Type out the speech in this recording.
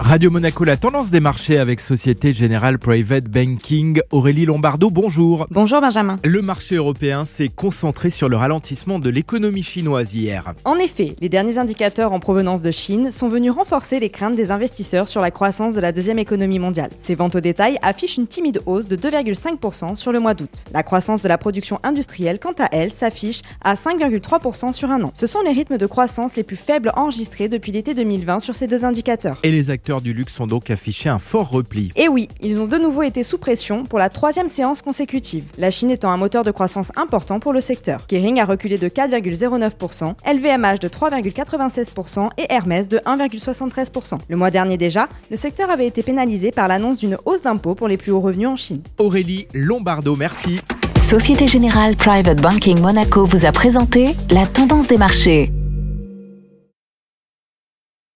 Radio Monaco, la tendance des marchés avec Société Générale Private Banking. Aurélie Lombardo, bonjour. Bonjour Benjamin. Le marché européen s'est concentré sur le ralentissement de l'économie chinoise hier. En effet, les derniers indicateurs en provenance de Chine sont venus renforcer les craintes des investisseurs sur la croissance de la deuxième économie mondiale. Ces ventes au détail affichent une timide hausse de 2,5% sur le mois d'août. La croissance de la production industrielle, quant à elle, s'affiche à 5,3% sur un an. Ce sont les rythmes de croissance les plus faibles enregistrés depuis l'été 2020 sur ces deux indicateurs. Et les acteurs du luxe ont donc affiché un fort repli. Et oui, ils ont de nouveau été sous pression pour la troisième séance consécutive, la Chine étant un moteur de croissance important pour le secteur. Kering a reculé de 4,09%, LVMH de 3,96% et Hermès de 1,73%. Le mois dernier déjà, le secteur avait été pénalisé par l'annonce d'une hausse d'impôts pour les plus hauts revenus en Chine. Aurélie Lombardo, merci. Société Générale Private Banking Monaco vous a présenté la tendance des marchés.